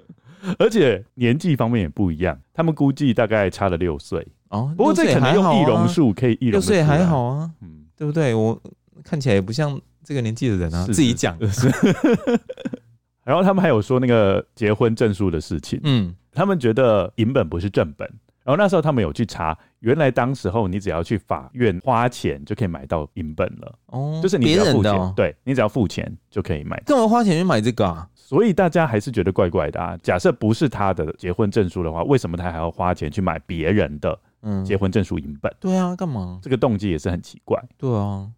而且年纪方面也不一样，他们估计大概差了六岁哦。不过这可能用易容术可以易容，六岁还好啊，嗯，对不对？我看起来也不像这个年纪的人啊，自己讲的是。然后他们还有说那个结婚证书的事情，嗯，他们觉得银本不是正本。然后那时候他们有去查，原来当时候你只要去法院花钱就可以买到银本了，哦，就是你只要付钱，哦、对，你只要付钱就可以买。干嘛花钱去买这个啊？所以大家还是觉得怪怪的啊。假设不是他的结婚证书的话，为什么他还要花钱去买别人的结婚证书银本？嗯、对啊，干嘛？这个动机也是很奇怪。对啊。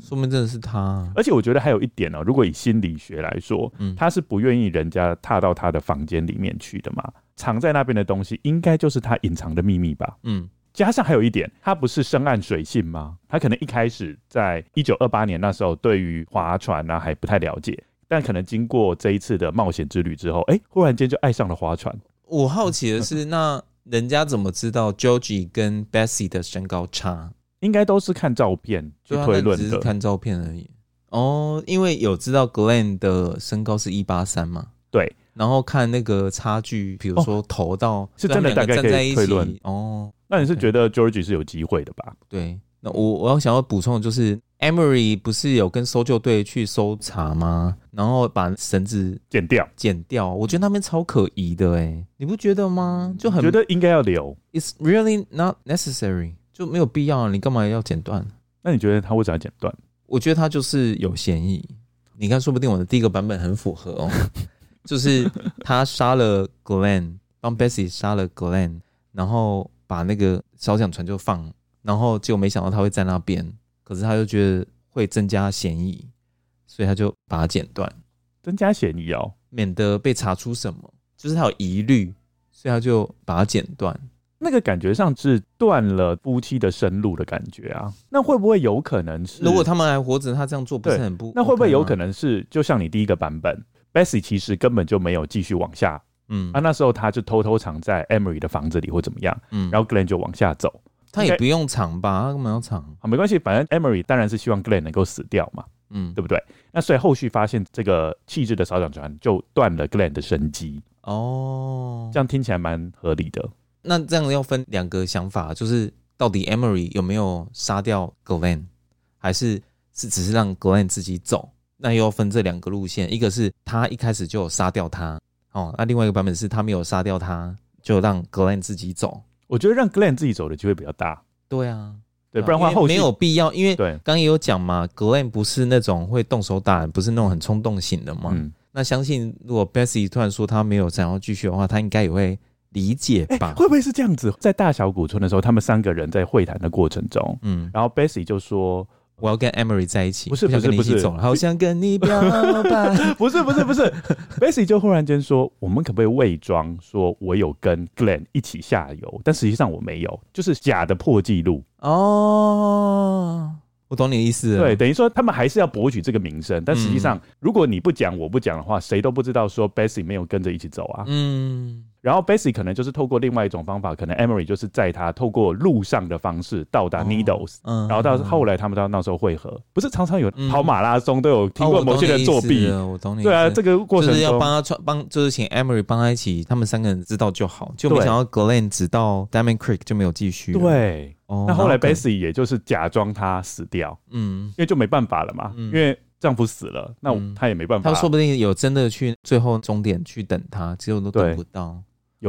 说明真的是他，而且我觉得还有一点呢、喔，如果以心理学来说，嗯，他是不愿意人家踏到他的房间里面去的嘛，藏在那边的东西应该就是他隐藏的秘密吧，嗯，加上还有一点，他不是深谙水性吗？他可能一开始在一九二八年那时候，对于划船啊还不太了解，但可能经过这一次的冒险之旅之后，哎，忽然间就爱上了划船。我好奇的是，那人家怎么知道 Georgie 跟 Bessie 的身高差？应该都是看照片去推论的，只是看照片而已。哦，因为有知道 Glenn 的身高是一八三嘛？对。然后看那个差距，比如说头到、哦、是真的大概可以推论哦。那你是觉得 Georgie 是有机会的吧？对，那我我要想要补充的就是，Emery 不是有跟搜救队去搜查吗？然后把绳子剪掉，剪掉。我觉得那边超可疑的哎，你不觉得吗？就很觉得应该要留。It's really not necessary，就没有必要，啊你干嘛要剪断？那你觉得他为啥要剪断？我觉得他就是有嫌疑。你看，说不定我的第一个版本很符合哦。就是他杀了 Glenn，帮 Bessie 杀了 Glenn，然后把那个小响船就放，然后结果没想到他会在那边，可是他就觉得会增加嫌疑，所以他就把它剪断，增加嫌疑哦，免得被查出什么，就是他有疑虑，所以他就把它剪断。那个感觉上是断了夫妻的生路的感觉啊，那会不会有可能是？如果他们还活着，他这样做不是很不？那会不会有可能是？就像你第一个版本，Bessie 其实根本就没有继续往下，嗯，啊，那时候他就偷偷藏在 Emery 的房子里或怎么样，嗯，然后 Glenn 就往下走，他也不用藏吧，他干嘛要藏？好，没关系，反正 Emery 当然是希望 Glenn 能够死掉嘛，嗯，对不对？那所以后续发现这个气质的烧响船就断了 Glenn 的生机，哦，这样听起来蛮合理的。那这样要分两个想法，就是到底 Emery 有没有杀掉 Glenn，还是是只是让 Glenn 自己走？那又要分这两个路线，一个是他一开始就有杀掉他，哦，那另外一个版本是他没有杀掉他，就让 Glenn 自己走。我觉得让 Glenn 自己走的机会比较大。对啊，对，不然的话后续没有必要，因为对，刚刚也有讲嘛，Glenn 不是那种会动手打人，不是那种很冲动型的嘛。嗯。那相信如果 Bessie 突然说他没有想要继续的话，他应该也会理解吧？会不会是这样子？在大小古村的时候，他们三个人在会谈的过程中，嗯，然后 Bessie 就说。我要跟 Emery 在一起，不是不是不是，好想跟你表白，不是不是不是，Bessie 就忽然间说，我们可不可以伪装说我有跟 Glenn 一起下游，但实际上我没有，就是假的破纪录哦。我懂你的意思，对，等于说他们还是要博取这个名声，但实际上如果你不讲我不讲的话，谁都不知道说 Bessie 没有跟着一起走啊。嗯。然后 Betsy 可能就是透过另外一种方法，可能 Emery 就是载他透过路上的方式到达 Needles，、哦嗯、然后到后来他们到那时候会合，不是常常有跑马拉松都有听过某些人作弊，哦、我懂你。对啊，这个过程就是要帮他穿帮，就是请 Emery 帮他一起，他们三个人知道就好，就没想到 Glenn 直到 Diamond Creek 就没有继续。对，哦、那后来 Bessy 也就是假装他死掉，嗯，因为就没办法了嘛，嗯、因为丈夫死了，那他也没办法、嗯，他说不定有真的去最后终点去等他，结果都等不到。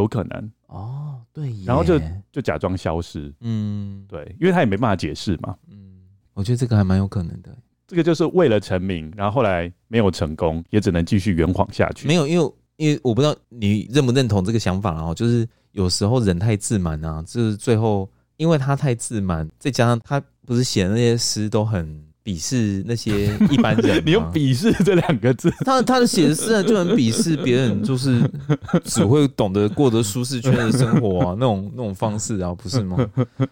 有可能。哦，对，然后就就假装消失，嗯，对，因为他也没办法解释嘛，嗯，我觉得这个还蛮有可能的，这个就是为了成名，然后后来没有成功，也只能继续圆谎下去。没有，因为因为我不知道你认不认同这个想法哦，就是有时候人太自满啊，就是最后因为他太自满，再加上他不是写的那些诗都很。鄙视那些 一般人，你用“鄙视”这两个字，他他的写的诗呢就很鄙视别人，就是 只会懂得过得舒适圈的生活啊，那种那种方式啊，不是吗？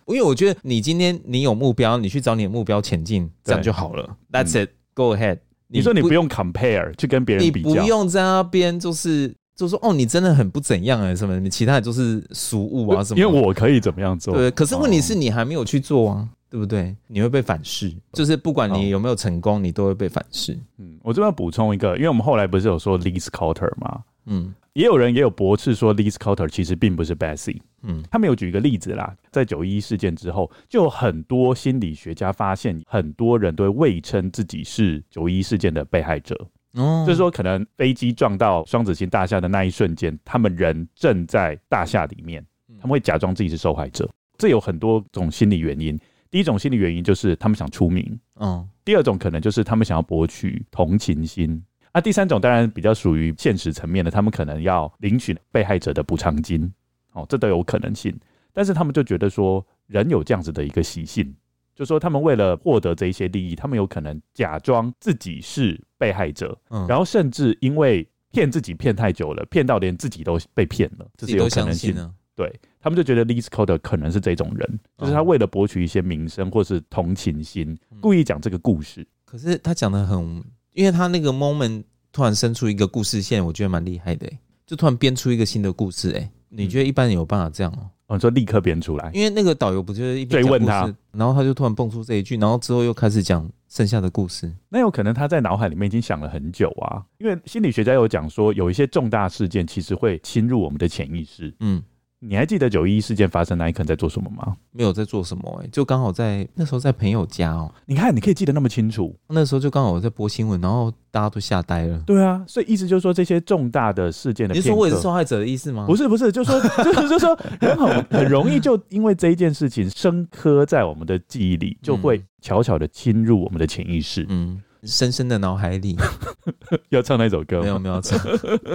因为我觉得你今天你有目标，你去找你的目标前进，这样就好了。That's it, go ahead。你说你不用 compare 去跟别人比较，你不用在那边就是就说哦，你真的很不怎样哎，什么？你其他的就是俗物啊什么？因为我可以怎么样做？对，可是问题是你还没有去做啊。对不对？你会被反噬，就是不管你有没有成功，你都会被反噬。嗯，我这边要补充一个，因为我们后来不是有说 Liz Carter 吗？嗯，也有人也有驳斥说 Liz Carter 其实并不是 Bessy。嗯，他们有举一个例子啦，在九一一事件之后，就有很多心理学家发现，很多人都会伪称自己是九一一事件的被害者。哦，就是说，可能飞机撞到双子星大厦的那一瞬间，他们人正在大厦里面，他们会假装自己是受害者。这有很多种心理原因。第一种心理原因就是他们想出名，嗯，第二种可能就是他们想要博取同情心，啊，第三种当然比较属于现实层面的，他们可能要领取被害者的补偿金，哦，这都有可能性。但是他们就觉得说，人有这样子的一个习性，就说他们为了获得这一些利益，他们有可能假装自己是被害者，嗯，然后甚至因为骗自己骗太久了，骗到连自己都被骗了，这是有可能性。的。对他们就觉得 Leescoter 可能是这种人，就是他为了博取一些名声或是同情心，嗯、故意讲这个故事。可是他讲的很，因为他那个 moment 突然生出一个故事线，我觉得蛮厉害的，就突然编出一个新的故事。哎，你觉得一般人有办法这样吗？哦，就立刻编出来，因为那个导游不就是一边追问他，然后他就突然蹦出这一句，然后之后又开始讲剩下的故事。那有可能他在脑海里面已经想了很久啊，因为心理学家有讲说，有一些重大事件其实会侵入我们的潜意识。嗯。你还记得九一一事件发生那一刻在做什么吗？没有在做什么、欸，哎，就刚好在那时候在朋友家哦、喔。你看，你可以记得那么清楚。那时候就刚好我在播新闻，然后大家都吓呆了。对啊，所以意思就是说，这些重大的事件的，你是说我也是受害者的意思吗？不是，不是，就是说，就是就是说，很好，很容易就因为这一件事情深刻在我们的记忆里，就会悄悄的侵入我们的潜意识。嗯。深深的脑海里 要唱那首歌吗？没有没有唱。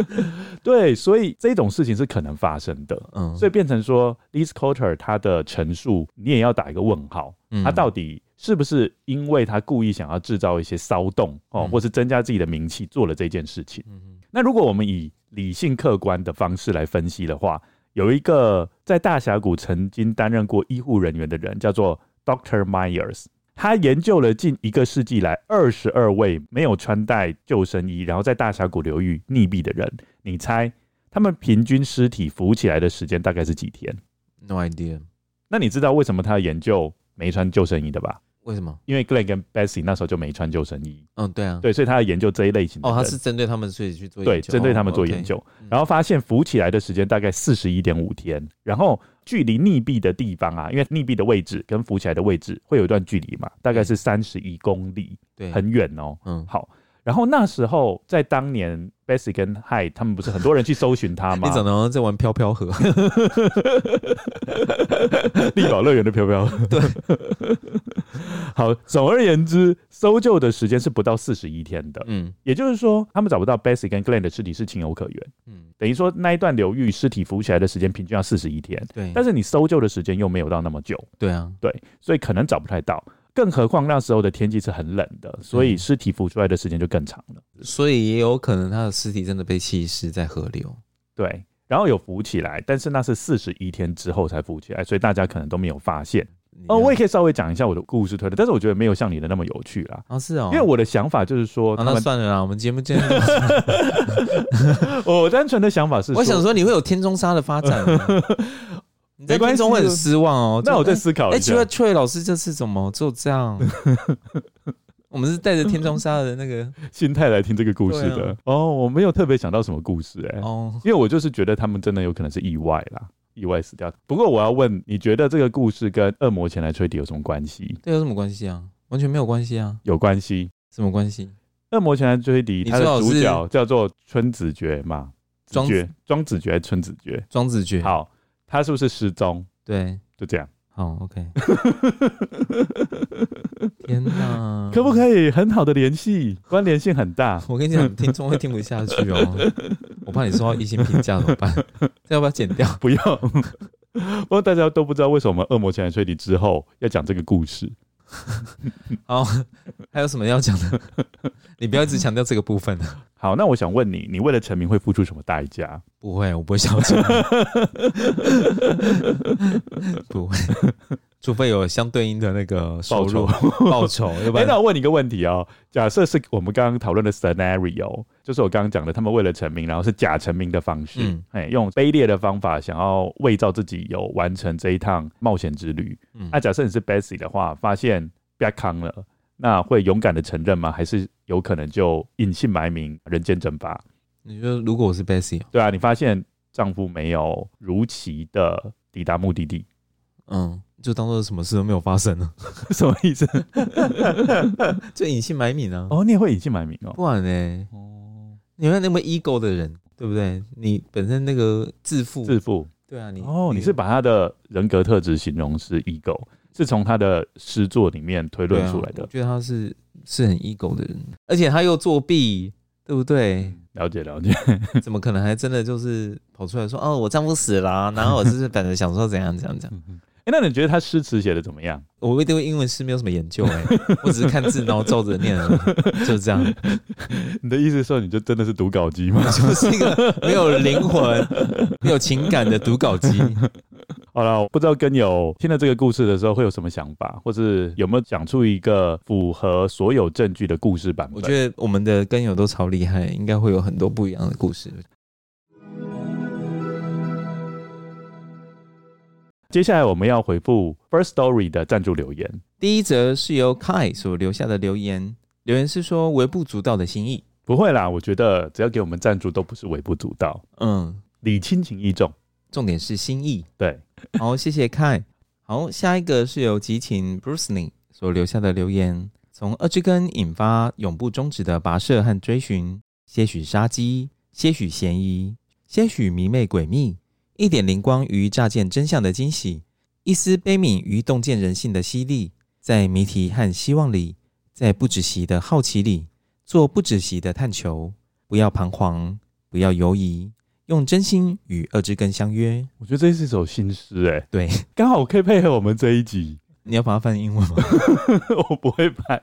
对，所以这种事情是可能发生的。嗯，所以变成说，Leescoter 他的陈述，你也要打一个问号。嗯，他到底是不是因为他故意想要制造一些骚动哦，或是增加自己的名气做了这件事情？嗯，那如果我们以理性客观的方式来分析的话，有一个在大峡谷曾经担任过医护人员的人，叫做 Doctor Myers。他研究了近一个世纪来二十二位没有穿戴救生衣，然后在大峡谷流域溺毙的人。你猜他们平均尸体浮起来的时间大概是几天？No idea。那你知道为什么他研究没穿救生衣的吧？为什么？因为 Glenn 跟 Bessy 那时候就没穿救生衣。嗯，对啊，对，所以他要研究这一类型的。哦，他是针对他们所以去做研究。对，针对他们做研究，哦 okay、然后发现浮起来的时间大概四十一点五天，然后距离溺毙的地方啊，因为溺毙的位置跟浮起来的位置会有一段距离嘛，大概是三十一公里，对，很远哦。嗯，好。然后那时候，在当年，Betsy 跟 Hyde 他们不是很多人去搜寻他吗？你怎么在玩飘飘河？丽宝乐园的飘飘河。对。好，总而言之，搜救的时间是不到四十一天的。嗯，也就是说，他们找不到 Betsy 跟 Glenn 的尸体是情有可原。嗯，等于说那一段流域尸体浮起来的时间平均要四十一天。对。但是你搜救的时间又没有到那么久。对啊。对，所以可能找不太到。更何况那时候的天气是很冷的，所以尸体浮出来的时间就更长了。所以也有可能他的尸体真的被弃尸在河流。对，然后有浮起来，但是那是四十一天之后才浮起来，所以大家可能都没有发现。哦，我也可以稍微讲一下我的故事推的，但是我觉得没有像你的那么有趣啦。啊，是哦，因为我的想法就是说，那算了啦，我们节目见，我单纯的想法是，我想说你会有天中沙的发展。你在观众会很失望哦。那我再思考一下。哎，奇怪，Troy 老师这次怎么就这样？我们是带着天中沙的那个心态来听这个故事的。哦，我没有特别想到什么故事哎。哦，因为我就是觉得他们真的有可能是意外啦，意外死掉。不过我要问，你觉得这个故事跟恶魔前来吹笛有什么关系？这有什么关系啊？完全没有关系啊。有关系？什么关系？恶魔前来追笛，他的主角叫做春子爵嘛？庄子爵，庄子爵，春子爵，庄子爵。好。他是不是失踪？对，就这样。好，OK。天哪，可不可以很好的联系？关联性很大。我跟你讲，听众会听不下去哦。我怕你说到一星评价怎么办？这要不要剪掉？不要。不过大家都不知道为什么恶魔前来吹笛之后要讲这个故事。好，还有什么要讲的？你不要一直强调这个部分。好，那我想问你，你为了成名会付出什么代价？不会，我不会想成名。不会，除非有相对应的那个收入 报酬。哎，那我问你一个问题哦，假设是我们刚刚讨论的 scenario，就是我刚刚讲的，他们为了成名，然后是假成名的方式，哎、嗯，用卑劣的方法想要伪造自己有完成这一趟冒险之旅。那、嗯啊、假设你是 bessy 的话，发现被坑了。那会勇敢的承认吗？还是有可能就隐姓埋名，人间蒸发？你说如果我是 bessy 对啊，你发现丈夫没有如期的抵达目的地，嗯，就当做什么事都没有发生了，什么意思？就隐姓埋名啊？哦，你也会隐姓埋名哦？不然呢？哦，你看那么 ego 的人，对不对？你本身那个自负，自负，对啊，你哦，你是把他的人格特质形容是 ego。是从他的诗作里面推论出来的。啊、我觉得他是是很 ego 的人，而且他又作弊，对不对？了解了解，怎么可能还真的就是跑出来说哦，我丈夫死了，然后我就是本着想说怎样怎样怎样。哎，那你觉得他诗词写的怎么样？我对英文诗没有什么研究哎，我只是看字然后照着念，就是这样。你的意思说你就真的是读稿机吗？就是一个没有灵魂、没有情感的读稿机。好了，不知道跟友听了这个故事的时候会有什么想法，或是有没有讲出一个符合所有证据的故事版本？我觉得我们的跟友都超厉害，应该会有很多不一样的故事。接下来我们要回复 First Story 的赞助留言。第一则是由 Kai 所留下的留言，留言是说微不足道的心意。不会啦，我觉得只要给我们赞助都不是微不足道。嗯，礼轻情意重，重点是心意。对，好，谢谢 Kai。好，下一个是由激情 Bruce Lee 所留下的留言，从二之根引发永不终止的跋涉和追寻，些许杀机，些许嫌疑，些许迷妹诡秘。一点灵光于乍见真相的惊喜，一丝悲悯于洞见人性的犀利，在谜题和希望里，在不止息的好奇里，做不止息的探求。不要彷徨，不要犹疑，用真心与恶之根相约。我觉得这是一首新诗，哎，对，刚好可以配合我们这一集。你要把它翻英文吗？我不会翻。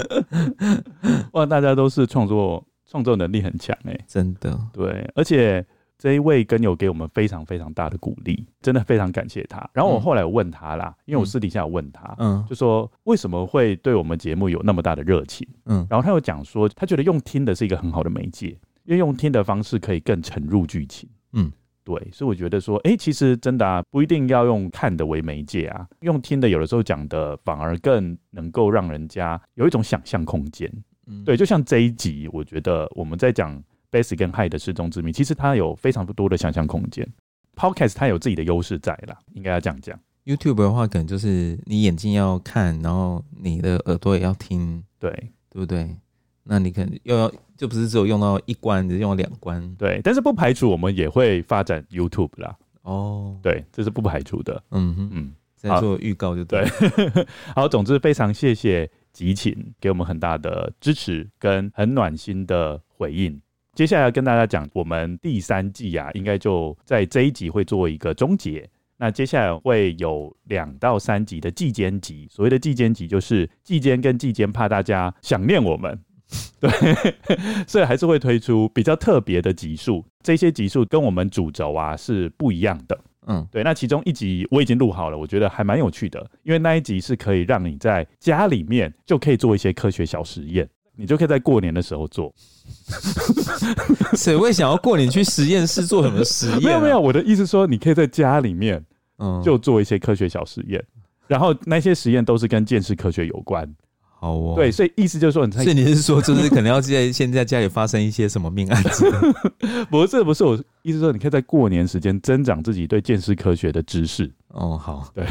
哇，大家都是创作创作能力很强，哎，真的，对，而且。这一位跟友给我们非常非常大的鼓励，真的非常感谢他。然后我后来有问他啦，嗯、因为我私底下有问他，嗯，就说为什么会对我们节目有那么大的热情，嗯，然后他又讲说，他觉得用听的是一个很好的媒介，因为用听的方式可以更沉入剧情，嗯，对，所以我觉得说，哎、欸，其实真的啊，不一定要用看的为媒介啊，用听的有的时候讲的反而更能够让人家有一种想象空间，嗯，对，就像这一集，我觉得我们在讲。Basic 跟 High 的失踪之谜，其实它有非常多的想象空间。Podcast 它有自己的优势在啦，应该要这样讲。YouTube 的话，可能就是你眼睛要看，然后你的耳朵也要听，对对不对？那你可能又要就不是只有用到一关，只用到两关。对，但是不排除我们也会发展 YouTube 啦。哦，对，这是不排除的。嗯哼嗯，在做预告就对。对 好，总之非常谢谢激情给我们很大的支持跟很暖心的回应。接下来要跟大家讲，我们第三季啊，应该就在这一集会做一个终结。那接下来会有两到三集的季间集，所谓的季间集就是季间跟季间，怕大家想念我们，对，所以还是会推出比较特别的集数。这些集数跟我们主轴啊是不一样的，嗯，对。那其中一集我已经录好了，我觉得还蛮有趣的，因为那一集是可以让你在家里面就可以做一些科学小实验。你就可以在过年的时候做。谁会想要过年去实验室做什么实验？啊？没有没有，我的意思说，你可以在家里面，嗯，就做一些科学小实验，嗯、然后那些实验都是跟鉴识科学有关。好哦，对，所以意思就是说，你所以你是说，就是可能要在现在家里发生一些什么命案子？不是不是，我意思说，你可以在过年时间增长自己对鉴识科学的知识。哦，好，对。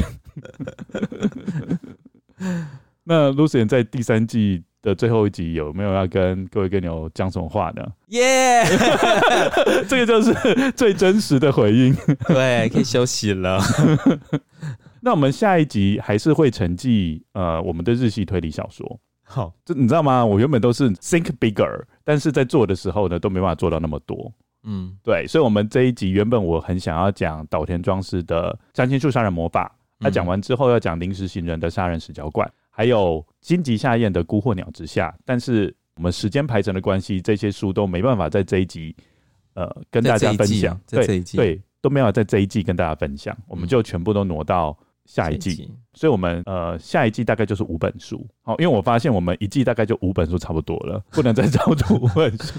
那 Lucien 在第三季的最后一集有没有要跟各位跟友讲什么话呢？耶，Yeah! 这个就是最真实的回应。对，可以休息了。那我们下一集还是会承继呃我们的日系推理小说。好，这你知道吗？我原本都是 think bigger，但是在做的时候呢，都没办法做到那么多。嗯，对，所以，我们这一集原本我很想要讲岛田庄司的占星术杀人魔法，他讲完之后要讲临时行人的杀人死角馆。还有金吉夏彦的《孤惑鸟之下》，但是我们时间排程的关系，这些书都没办法在这一集呃跟大家分享。在这一季，对对，都没有在这一季跟大家分享，我们就全部都挪到下一季。嗯、所以，我们呃下一季大概就是五本书。好，因为我发现我们一季大概就五本书差不多了，不能再超出五本书。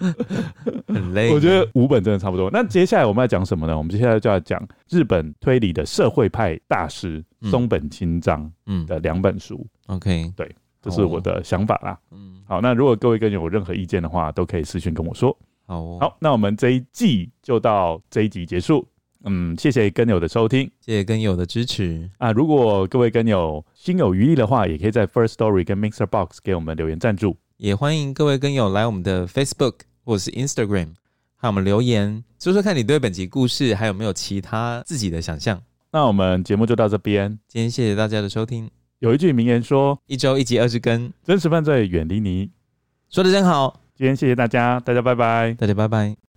很累，我觉得五本真的差不多。那接下来我们要讲什么呢？我们接下来就要讲日本推理的社会派大师松本清张的两本书。嗯、OK，对，这是我的想法啦。嗯，好，那如果各位跟友有任何意见的话，都可以私讯跟我说。好、哦，好，那我们这一季就到这一集结束。嗯，谢谢跟友的收听，谢谢跟友的支持啊！如果各位跟友心有余力的话，也可以在 First Story 跟 Mixer Box 给我们留言赞助。也欢迎各位跟友来我们的 Facebook 或是 Instagram，和我们留言，说说看你对本集故事还有没有其他自己的想象。那我们节目就到这边，今天谢谢大家的收听。有一句名言说：“一周一集二十更，真实犯罪远离你。”说得真好。今天谢谢大家，大家拜拜，大家拜拜。